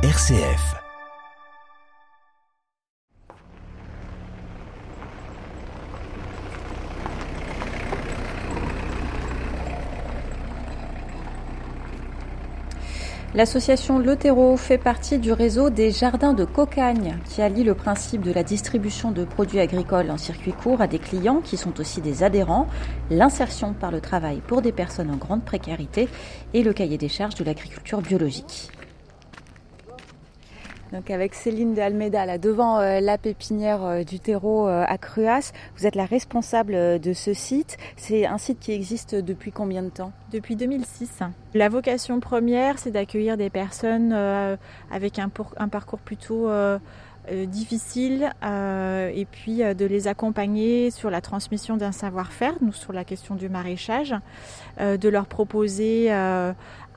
RCF. L'association Le fait partie du réseau des jardins de Cocagne qui allie le principe de la distribution de produits agricoles en circuit court à des clients qui sont aussi des adhérents, l'insertion par le travail pour des personnes en grande précarité et le cahier des charges de l'agriculture biologique. Donc avec Céline de Almeida, là devant euh, la pépinière euh, du terreau euh, à Cruas, vous êtes la responsable de ce site. C'est un site qui existe depuis combien de temps? Depuis 2006. La vocation première, c'est d'accueillir des personnes avec un, un, parcours plutôt difficile et puis de les accompagner sur la transmission d'un savoir-faire, nous sur la question du maraîchage, de leur proposer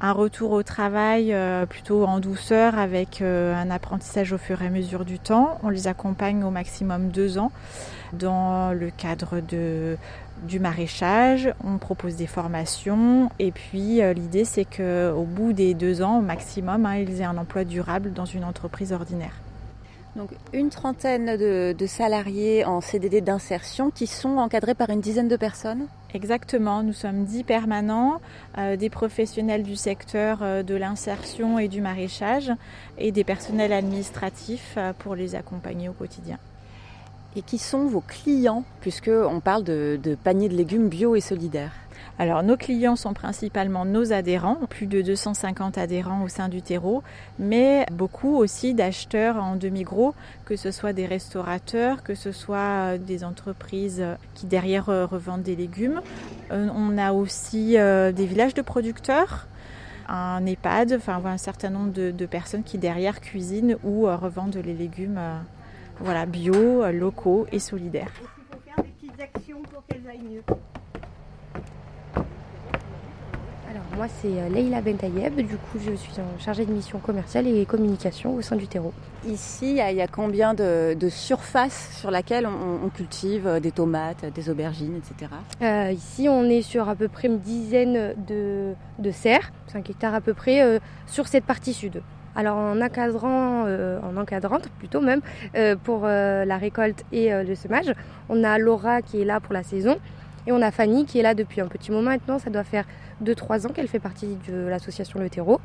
un retour au travail euh, plutôt en douceur avec euh, un apprentissage au fur et à mesure du temps. On les accompagne au maximum deux ans dans le cadre du maraîchage. On propose des formations et puis euh, l'idée c'est qu'au bout des deux ans au maximum, hein, ils aient un emploi durable dans une entreprise ordinaire. Donc une trentaine de, salariés en CDD d'insertion qui sont encadrés par une dizaine de personnes Exactement, nous sommes dix permanents, euh, des professionnels du secteur euh, de l'insertion et du maraîchage et des personnels administratifs euh, pour les accompagner au quotidien. Et qui sont vos clients, puisqu'on parle de, paniers de légumes bio et solidaires alors nos clients sont principalement nos adhérents, plus de 250 adhérents au sein du terreau, mais beaucoup aussi d'acheteurs en demi-gros, que ce soit des restaurateurs, que ce soit des entreprises qui derrière euh, revendent des légumes. Euh, on a aussi euh, des villages de producteurs un EHPAD, enfin un certain nombre de, personnes qui derrière cuisinent ou revendent les légumes voilà, bio, locaux et solidaires. Il faut faire des petites actions pour qu'elles aillent mieux. Moi, c'est euh, Leïla Bentayeb. Du coup, je suis chargée de mission commerciale et communication au sein du terreau. Ici, il y a combien de, surface sur laquelle on, cultive euh, des tomates, des aubergines, etc. Euh, ici, on est sur à peu près une dizaine de, serres, 5 hectares à peu près, sur cette partie sud. Alors en encadrant, en encadrante plutôt même, pour la récolte et le semage, on a Laura qui est là pour la saison et on a Fanny qui est là depuis un petit moment maintenant, ça doit faire 2-3 ans qu'elle fait partie de l'association Le Terreau.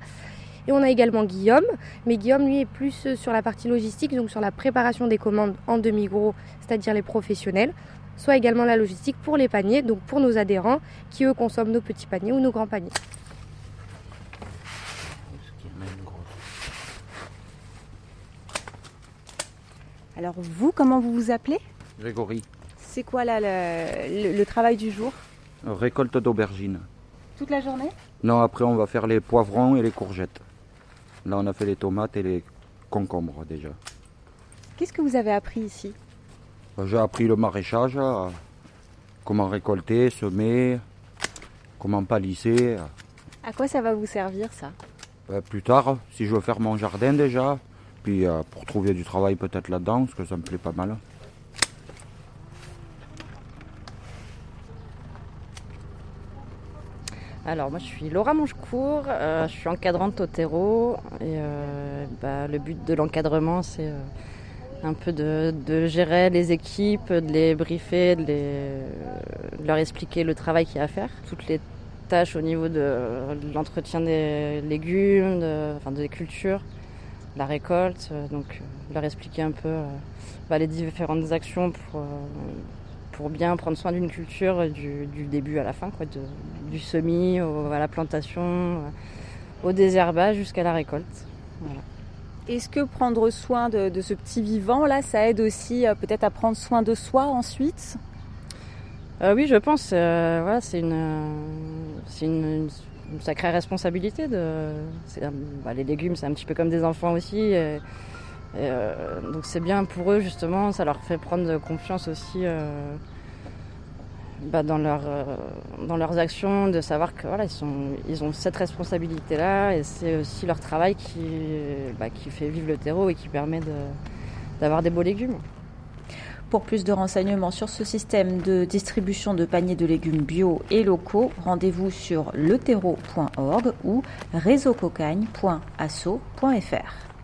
Et on a également Guillaume, mais Guillaume lui est plus sur la partie logistique, donc sur la préparation des commandes en demi-gros, c'est-à-dire les professionnels, soit également la logistique pour les paniers, donc pour nos adhérents qui eux consomment nos petits paniers ou nos grands paniers. Alors vous, comment vous vous appelez? Grégory. C'est quoi là le, le travail du jour? Récolte d'aubergines. Toute la journée? Non, après on va faire les poivrons et les courgettes. Là on a fait les tomates et les concombres déjà. Qu'est-ce que vous avez appris ici? Bah, J'ai appris le maraîchage, comment récolter, semer, comment palisser. À quoi ça va vous servir ça? Bah, Plus tard, si je veux faire mon jardin déjà, euh, pour trouver du travail peut-être là-dedans, parce que ça me plaît pas mal. Alors moi je suis Laura Mangecourt, euh, je suis encadrante au terreau et euh, bah, le but de l'encadrement c'est un peu de, gérer les équipes, de les briefer, de, leur expliquer le travail qu'il y a à faire, toutes les tâches au niveau de, l'entretien des légumes, enfin des cultures, la récolte, donc leur expliquer un peu bah, les différentes actions pour pour bien prendre soin d'une culture du, début à la fin, quoi, du semis à la plantation, au désherbage jusqu'à la récolte. Est-ce que prendre soin de, ce petit vivant là, ça aide aussi euh, peut-être à prendre soin de soi ensuite? Euh, Oui, je pense. Euh, voilà, c'est une, une, sacrée responsabilité. De, bah, les légumes, c'est un petit peu comme des enfants aussi. Euh, donc c'est bien pour eux justement, ça leur fait prendre confiance aussi euh, bah, dans, leur, euh, dans leurs actions, de savoir que voilà, ils, sont, ils ont cette responsabilité-là et c'est aussi leur travail qui, bah, qui fait vivre le terreau et qui permet d'avoir des beaux légumes. Pour plus de renseignements sur ce système de distribution de paniers de légumes bio et locaux, rendez-vous sur leterreau.org ou réseaucocagne.asso.fr.